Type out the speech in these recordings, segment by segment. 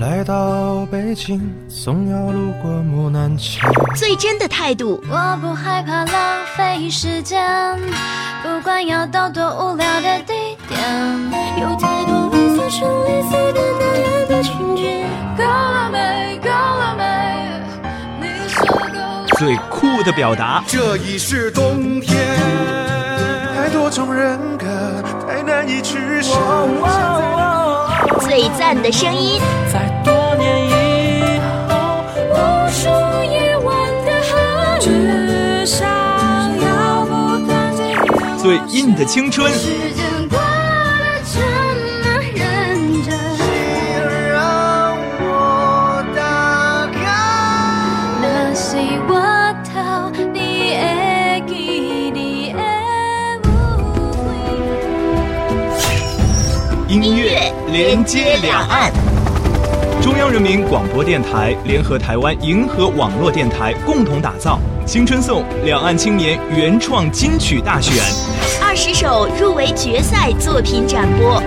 来到北京，总要路过木南桥。最真的态度，我不害怕浪费时间，不管要到多无聊的地点。有太多类似生离死别男人的情节。够了没？够了没？你说够了没？最酷的表达，这已是冬天，太多种人格，太难以取舍。最赞的声音，在多年以后，无数夜晚的河只想要不断地流最硬的青春，连接两岸。中央人民广播电台联合台湾银河网络电台共同打造《青春颂》两岸青年原创金曲大选。二十首入围决赛作品展播。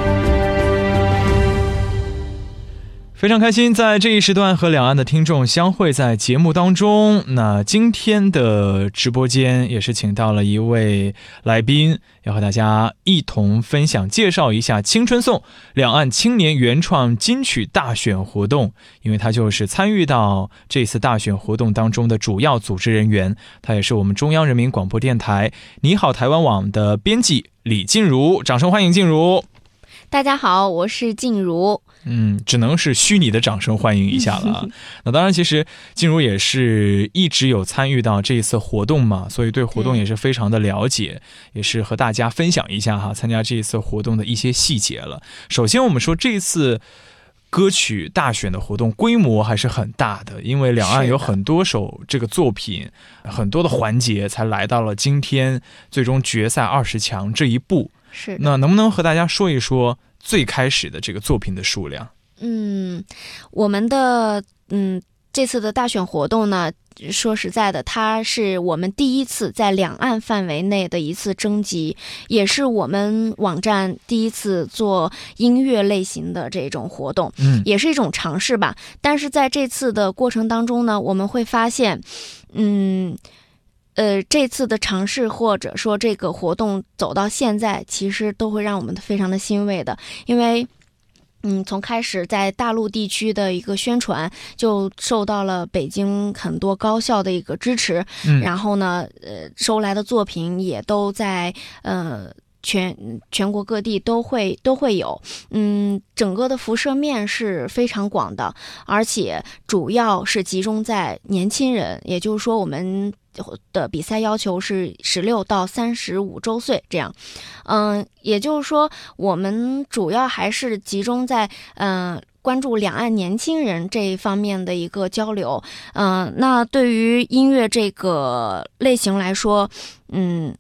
非常开心，在这一时段和两岸的听众相会在节目当中。那今天的直播间也是请到了一位来宾，要和大家一同分享、介绍一下《青春颂》两岸青年原创金曲大选活动，因为他就是参与到这次大选活动当中的主要组织人员，他也是我们中央人民广播电台《你好台湾网》的编辑李静茹，掌声欢迎静茹。大家好，我是静茹。嗯，只能是虚拟的掌声欢迎一下了啊。那当然，其实静茹也是一直有参与到这一次活动嘛，所以对活动也是非常的了解，也是和大家分享一下哈，参加这一次活动的一些细节了。首先，我们说这一次。歌曲大选的活动规模还是很大的，因为两岸有很多首这个作品，很多的环节才来到了今天最终决赛二十强这一步。是，那能不能和大家说一说最开始的这个作品的数量？嗯，我们的嗯这次的大选活动呢，说实在的，它是我们第一次在两岸范围内的一次征集，也是我们网站第一次做音乐类型的这种活动。嗯也是一种尝试吧。但是在这次的过程当中呢，我们会发现，嗯。呃，这次的尝试或者说这个活动走到现在，其实都会让我们非常的欣慰的，因为。嗯，从开始在大陆地区的一个宣传，就受到了北京很多高校的一个支持，嗯然后呢，呃，收来的作品也都在呃全全国各地都会都会有，嗯，整个的辐射面是非常广的，而且主要是集中在年轻人，也就是说我们。的比赛要求是十六到三十五周岁这样，嗯，也就是说，我们主要还是集中在嗯、关注两岸年轻人这一方面的一个交流。嗯、那对于音乐这个类型来说，嗯，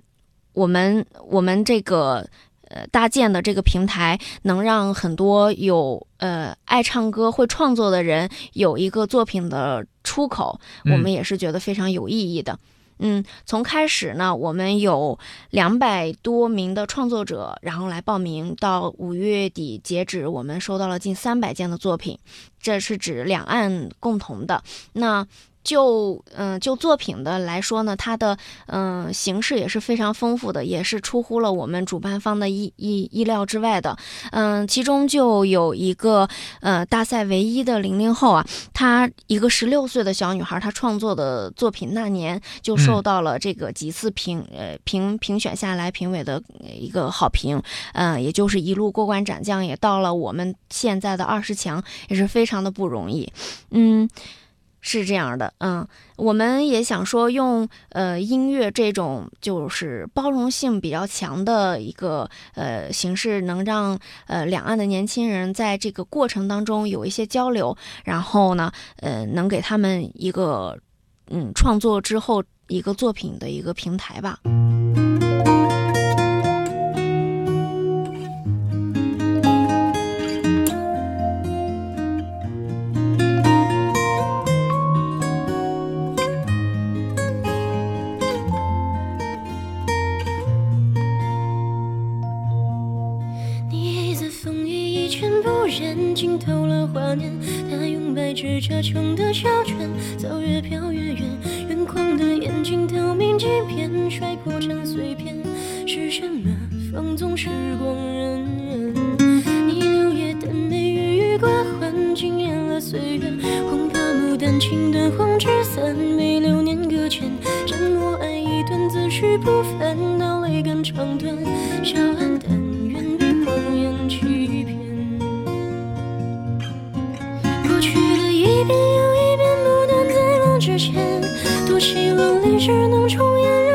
我们我们这个。呃，搭建的这个平台能让很多有呃爱唱歌、会创作的人有一个作品的出口，嗯我们也是觉得非常有意义的。嗯，从开始呢，我们有两百多名的创作者，然后来报名，到五月底截止，我们收到了近三百件的作品，这是指两岸共同的。那就嗯、就作品的来说呢，它的嗯、形式也是非常丰富的，也是出乎了我们主办方的意意意料之外的。嗯、其中就有一个呃大赛唯一的零零后啊，她一个十六岁的小女孩，她创作的作品那年就受到了这个几次评呃评评选下来评委的呃一个好评，嗯，也就是一路过关斩将，也到了我们现在的二十强，也是非常的不容易。嗯，是这样的，嗯，我们也想说用呃音乐这种就是包容性比较强的一个呃形式，能让呃两岸的年轻人在这个过程当中有一些交流，然后呢，呃，能给他们一个嗯创作之后一个作品的一个平台吧。么放纵时光荏苒？你柳叶的美，郁郁寡欢，惊艳了岁月。红发牡丹，情断黄纸伞，被流年搁浅。沉默爱一段，自是不凡，到泪干肠断，笑黯淡，远比谎言欺骗。过去的一遍又一遍，不断在梦之前。多希望历史能重演，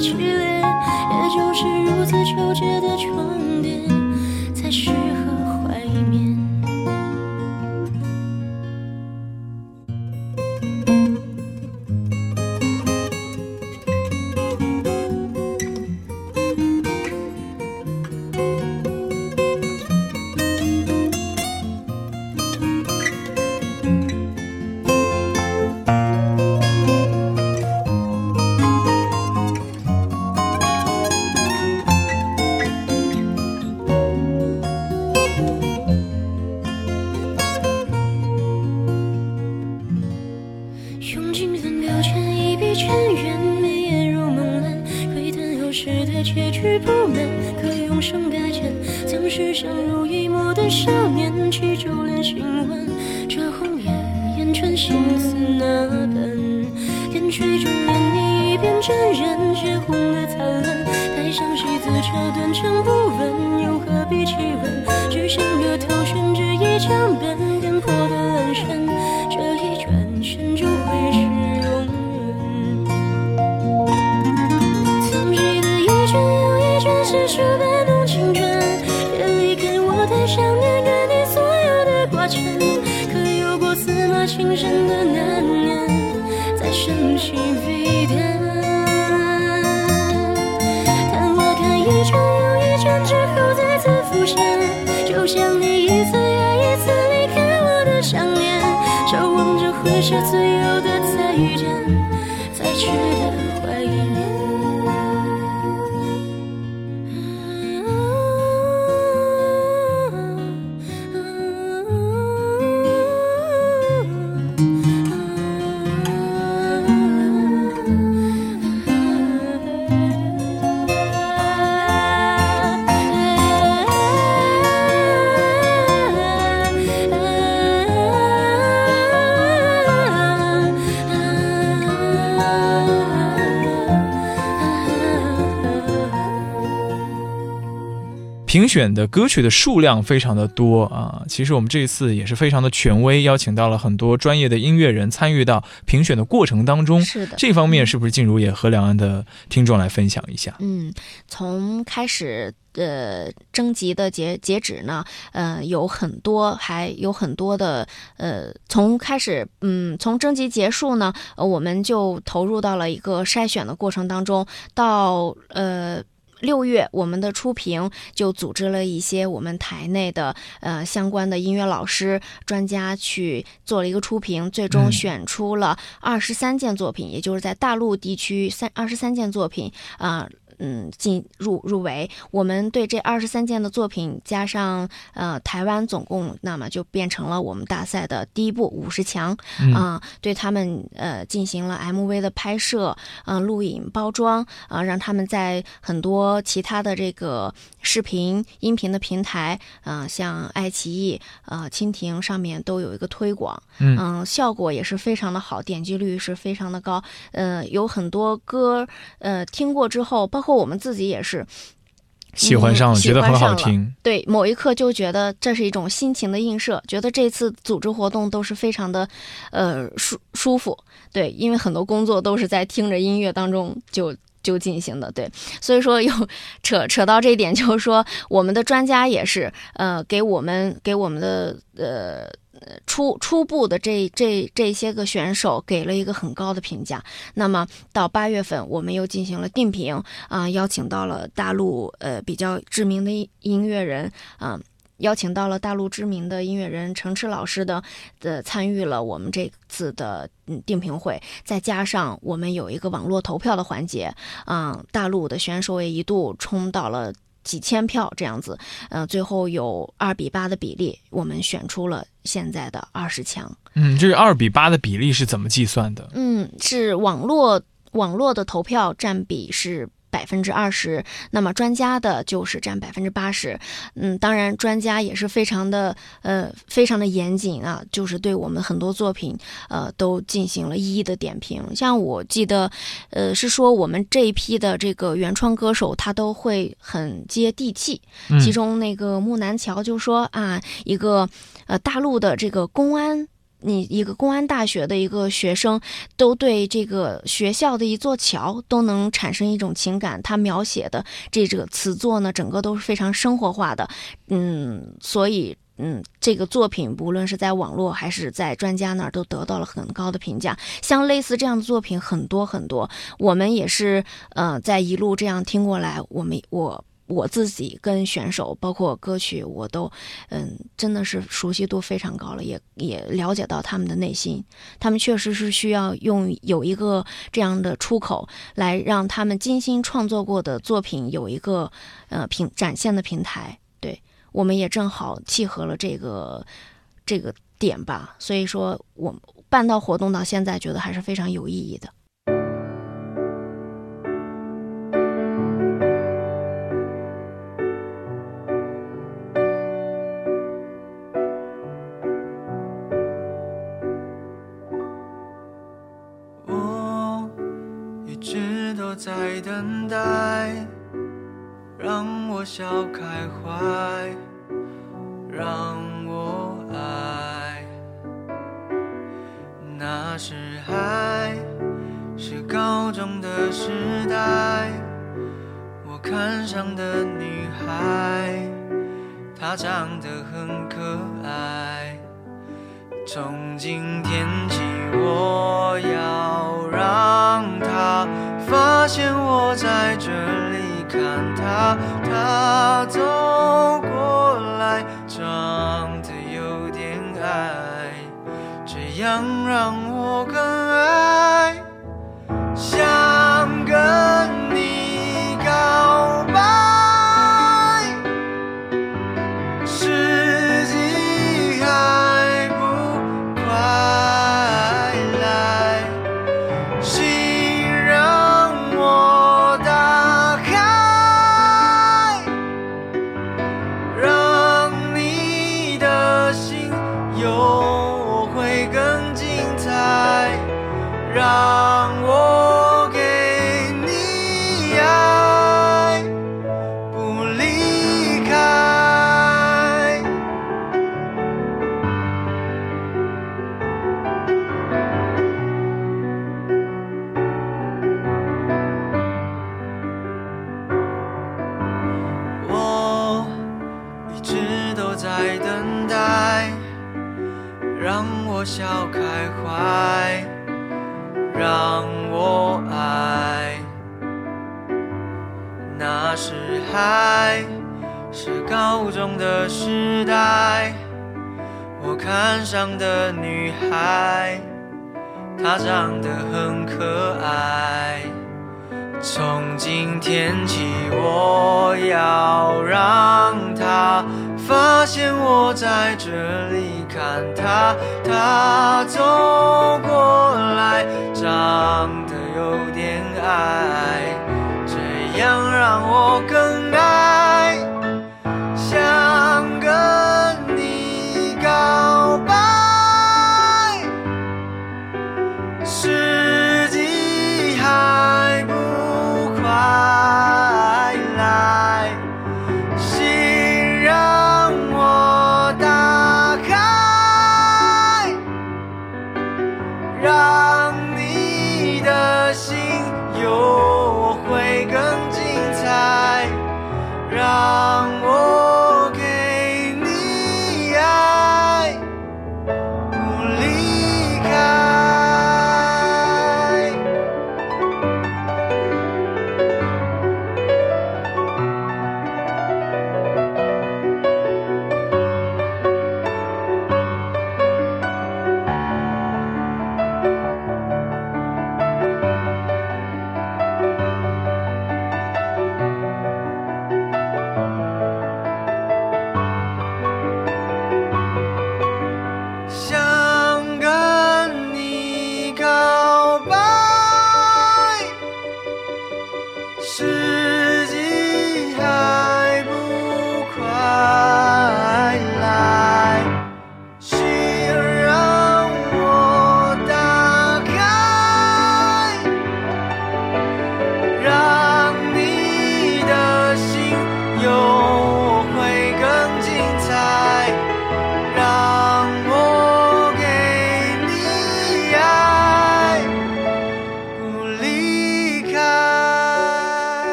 望的炽烈。也就是如此纠结结局不能，可永生改签。曾是相濡以沫的少年，去周连心欢，这红叶言穿心思那般。烟水中念你一遍沾染血红的灿烂，台上戏子扯断肠不问，觉得。评选的歌曲的数量非常的多啊，其实我们这一次也是非常的权威，邀请到了很多专业的音乐人参与到评选的过程当中。是的，这方面是不是静茹也和两岸的听众来分享一下？嗯，从开始呃征集的截截止呢，呃有很多，还有很多的呃，从开始嗯从征集结束呢，呃我们就投入到了一个筛选的过程当中，到呃。六月，我们的初评就组织了一些我们台内的呃相关的音乐老师、专家去做了一个初评，最终嗯选出了二十三件作品，也就是在大陆地区三二十三件作品啊。嗯，进入入围，我们对这二十三件的作品加上呃台湾，总共那么就变成了我们大赛的第一步五十强嗯。啊、对他们呃进行了 MV 的拍摄，嗯、录影、包装啊、让他们在很多其他的这个视频、音频的平台，啊、像爱奇艺、呃蜻蜓上面都有一个推广，嗯。嗯，效果也是非常的好，点击率是非常的高。呃，有很多歌，呃，听过之后，包括我们自己也是，喜欢上了，嗯觉得很好听。对某一刻就觉得这是一种心情的映射，觉得这次组织活动都是非常的，呃舒舒服。对，因为很多工作都是在听着音乐当中就。就进行的，对，所以说有 扯扯到这一点，就是说我们的专家也是，呃，给我们给我们的呃呃初初步的这这这些个选手给了一个很高的评价。那么到八月份，我们又进行了定评啊、邀请到了大陆呃比较知名的音乐人啊。邀请到了大陆知名的音乐人程驰老师的的参与了我们这次的嗯定评会，再加上我们有一个网络投票的环节，啊、大陆的选手也一度冲到了。几千票这样子，呃，最后有二比八的比例，我们选出了现在的二十强。嗯，这个二比八的比例是怎么计算的？嗯，是网络网络的投票占比是百分之二十，那么专家的就是占百分之八十。嗯，当然专家也是非常的呃非常的严谨啊，就是对我们很多作品呃都进行了一一的点评。像我记得呃是说我们这一批的这个原创歌手他都会很接地气，嗯其中那个木南桥就说啊，一个呃大陆的这个公安。你一个公安大学的一个学生，都对这个学校的一座桥都能产生一种情感。他描写的这这个词作呢，整个都是非常生活化的，嗯，所以。嗯，这个作品无论是在网络还是在专家那儿，都得到了很高的评价。像类似这样的作品很多很多，我们也是呃，在一路这样听过来，我们我我自己跟选手，包括歌曲，我都嗯，真的是熟悉度非常高了，也也了解到他们的内心。他们确实是需要用有一个这样的出口，来让他们精心创作过的作品有一个呃平展现的平台。对，我们也正好契合了这个这个点吧，所以说我办到活动到现在，觉得还是非常有意义的。在等待，让我笑开怀，让我爱。那时还是高中的时代，我看上的女孩，她长得很可爱。从今天起，我要发现我在这里看他，他走过来，长得有点矮，这样让我更爱，她长得很可爱。从今天起，我要让她发现我在这里看她，她走过来，长得有点矮，这样让我更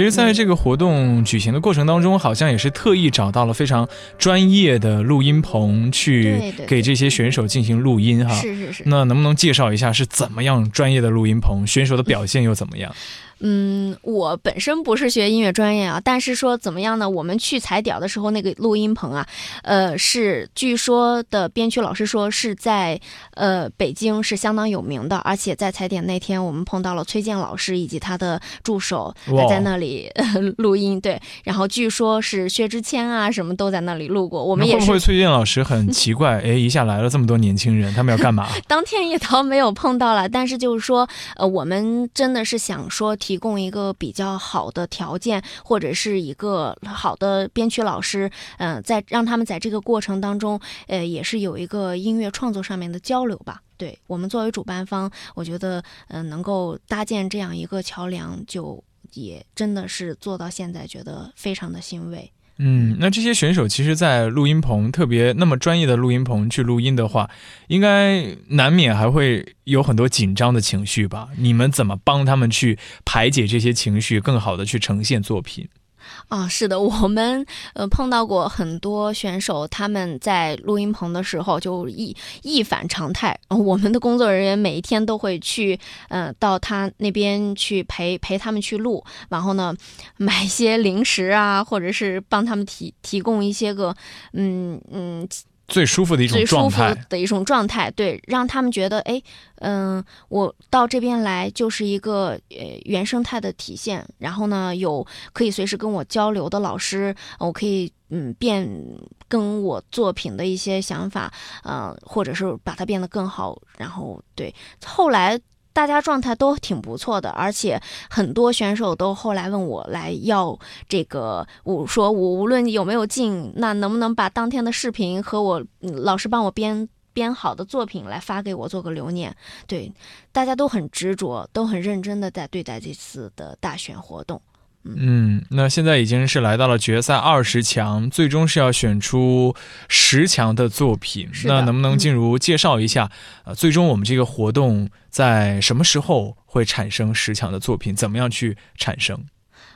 其实，在这个活动举行的过程当中，好像也是特意找到了非常专业的录音棚，去给这些选手进行录音哈。是是是。那能不能介绍一下是怎么样专业的录音棚？选手的表现又怎么样？嗯，我本身不是学音乐专业啊，但是说怎么样呢？我们去踩点的时候，那个录音棚啊，呃，是据说的编曲老师说是在呃北京是相当有名的，而且在踩点那天，我们碰到了崔健老师以及他的助手哇还在那里、呃、录音，对，然后据说是薛之谦啊什么都在那里录过，我们也不会崔健老师很奇怪？哎，一下来了这么多年轻人，他们要干嘛？当天也倒没有碰到了，但是就是说，呃，我们真的是想说提提供一个比较好的条件，或者是一个好的编曲老师，嗯、在让他们在这个过程当中，呃，也是有一个音乐创作上面的交流吧。对我们作为主办方，我觉得，嗯、能够搭建这样一个桥梁，就也真的是做到现在，觉得非常的欣慰。嗯，那这些选手其实，在录音棚特别那么专业的录音棚去录音的话，应该难免还会有很多紧张的情绪吧？你们怎么帮他们去排解这些情绪，更好的去呈现作品？啊，是的，我们呃碰到过很多选手，他们在录音棚的时候就一一反常态。呃我们的工作人员每一天都会去，嗯，到他那边去陪陪他们去录，然后呢，买一些零食啊，或者是帮他们提提供一些个，嗯嗯，最舒服的一种最舒服状态。的一种状态，对，让他们觉得，哎，嗯、我到这边来就是一个呃原生态的体现。然后呢，有可以随时跟我交流的老师，呃我可以嗯变跟我作品的一些想法，呃，或者是把它变得更好。然后对，后来。大家状态都挺不错的，而且很多选手都后来问我来要这个，我说我无论有没有进，那能不能把当天的视频和我、老师帮我编编好的作品来发给我做个留念？对，大家都很执着，都很认真的在对待这次的大选活动。嗯，那现在已经是来到了决赛二十强，最终是要选出十强的作品。那能不能进入介绍一下？呃，最终我们这个活动在什么时候会产生十强的作品？怎么样去产生？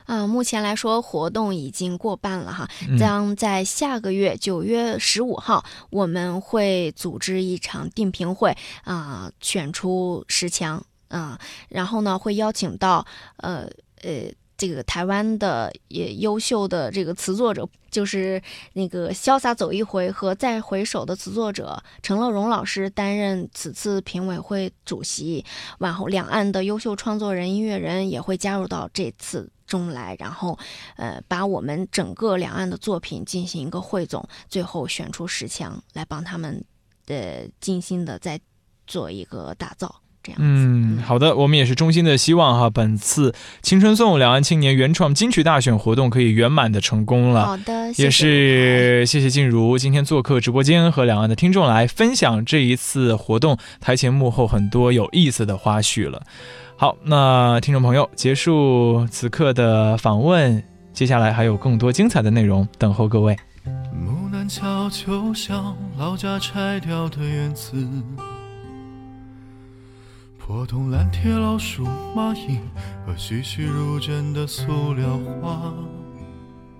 啊、目前来说，活动已经过半了哈，嗯将在下个月九月十五号，我们会组织一场定评会啊、选出十强啊、然后呢，会邀请到呃呃。这个台湾的也优秀的这个词作者，就是那个《潇洒走一回》和《再回首》的词作者陈乐融老师担任此次评委会主席，然后两岸的优秀创作人、音乐人也会加入到这次中来，然后呃，把我们整个两岸的作品进行一个汇总，最后选出十强来帮他们呃精心的再做一个打造。这样子，嗯，好的，我们也是衷心的希望哈，本次青春颂两岸青年原创金曲大选活动可以圆满的成功了。好的，谢谢也是谢谢静茹今天做客直播间，和两岸的听众来分享这一次活动台前幕后很多有意思的花絮了。好，那听众朋友，结束此刻的访问，接下来还有更多精彩的内容等候各位。木南桥就像老家拆掉的院子，破铜烂铁、老鼠、蚂蚁和栩栩如生的塑料花。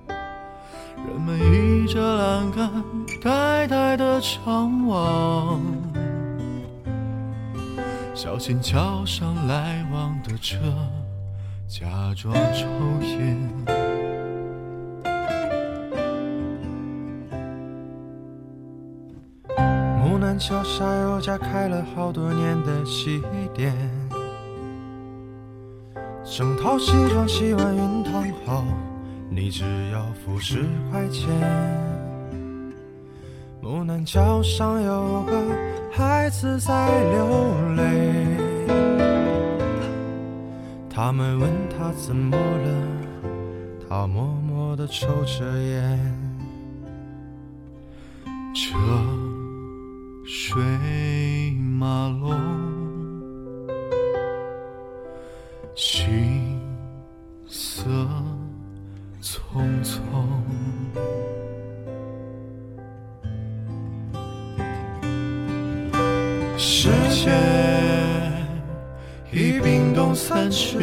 人们倚着栏杆，呆呆地张望，小心桥上来往的车，假装抽烟。桥下有家开了好多年的西点，整套西装洗完熨烫好，你只要付十块钱。木南桥上有个孩子在流泪，他们问他怎么了，他默默地抽着烟。车水马龙，行色匆匆。世界已冰冻三尺，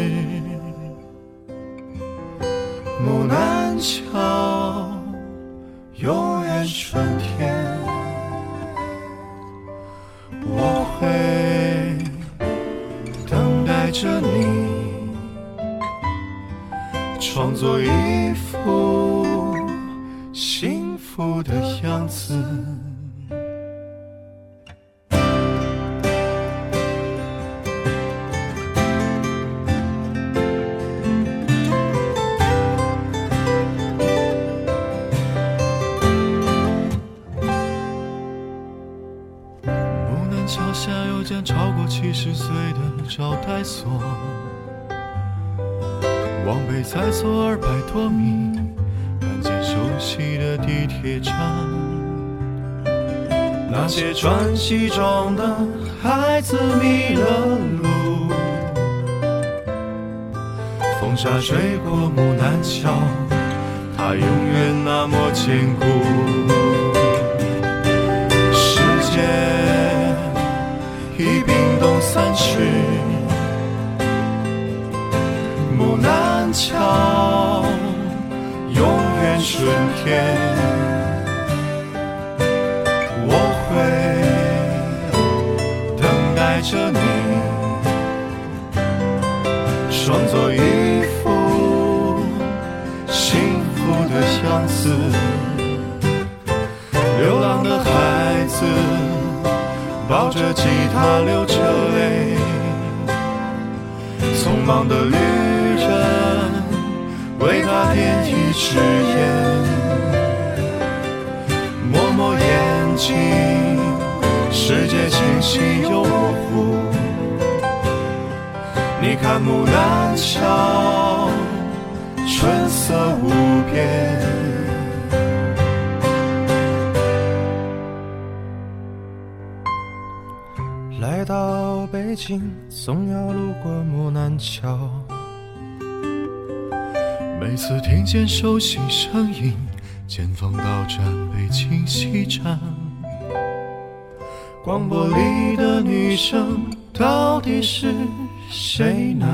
木兰桥，永远春天。间超过七十岁的招待所，往北再走二百多米，看见熟悉的地铁站。那些穿西装的孩子迷了路，风沙吹过木南桥，它永远那么坚固。冻三尺，木南桥永远春天。我会等待着你，创作一副幸福的相思。流浪的孩子抱着吉他流着泪，匆忙的旅人为他点一支烟，抹抹眼睛，世界清晰又模糊。你看木兰桥，春色无边。到北京，总要路过木南桥。每次听见熟悉声音，前方到站北京西站。广播里的女声到底是谁呢？